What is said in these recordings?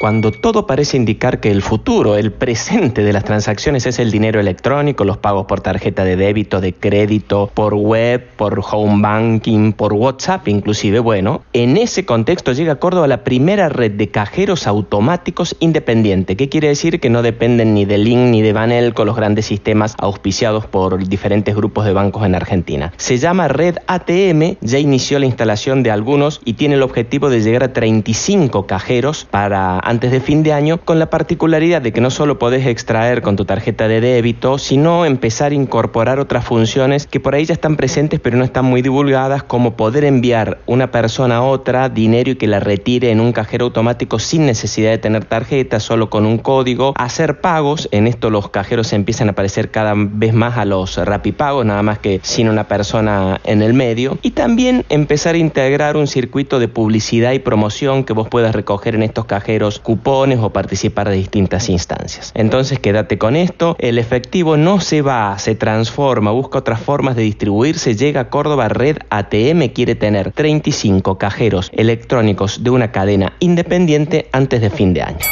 Cuando todo parece indicar que el futuro, el presente de las transacciones es el dinero electrónico, los pagos por tarjeta de débito, de crédito, por web, por home banking, por WhatsApp inclusive, bueno, en ese contexto llega a Córdoba la primera red de cajeros automáticos independiente. ¿Qué quiere decir? Que no dependen ni de Link ni de Banelco, los grandes sistemas auspiciados por diferentes grupos de bancos en Argentina. Se llama Red ATM, ya inició la instalación de algunos y tiene el objetivo de llegar a 35 cajeros para antes de fin de año, con la particularidad de que no solo podés extraer con tu tarjeta de débito, sino empezar a incorporar otras funciones que por ahí ya están presentes pero no están muy divulgadas, como poder enviar una persona a otra dinero y que la retire en un cajero automático sin necesidad de tener tarjeta, solo con un código, hacer pagos, en esto los cajeros empiezan a aparecer cada vez más a los rapipagos, nada más que sin una persona en el medio, y también empezar a integrar un circuito de publicidad y promoción que vos puedas recoger en estos cajeros cupones o participar de distintas instancias. Entonces quédate con esto, el efectivo no se va, se transforma, busca otras formas de distribuirse, llega a Córdoba Red ATM, quiere tener 35 cajeros electrónicos de una cadena independiente antes de fin de año.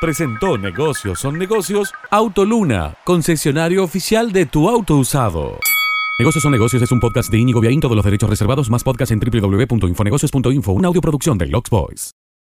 Presentó Negocios son negocios Autoluna, concesionario oficial de tu auto usado. Negocios son negocios es un podcast de Íñigo Viaín, todos los derechos reservados, más podcast en www.infonegocios.info, una audioproducción de Lux Boys.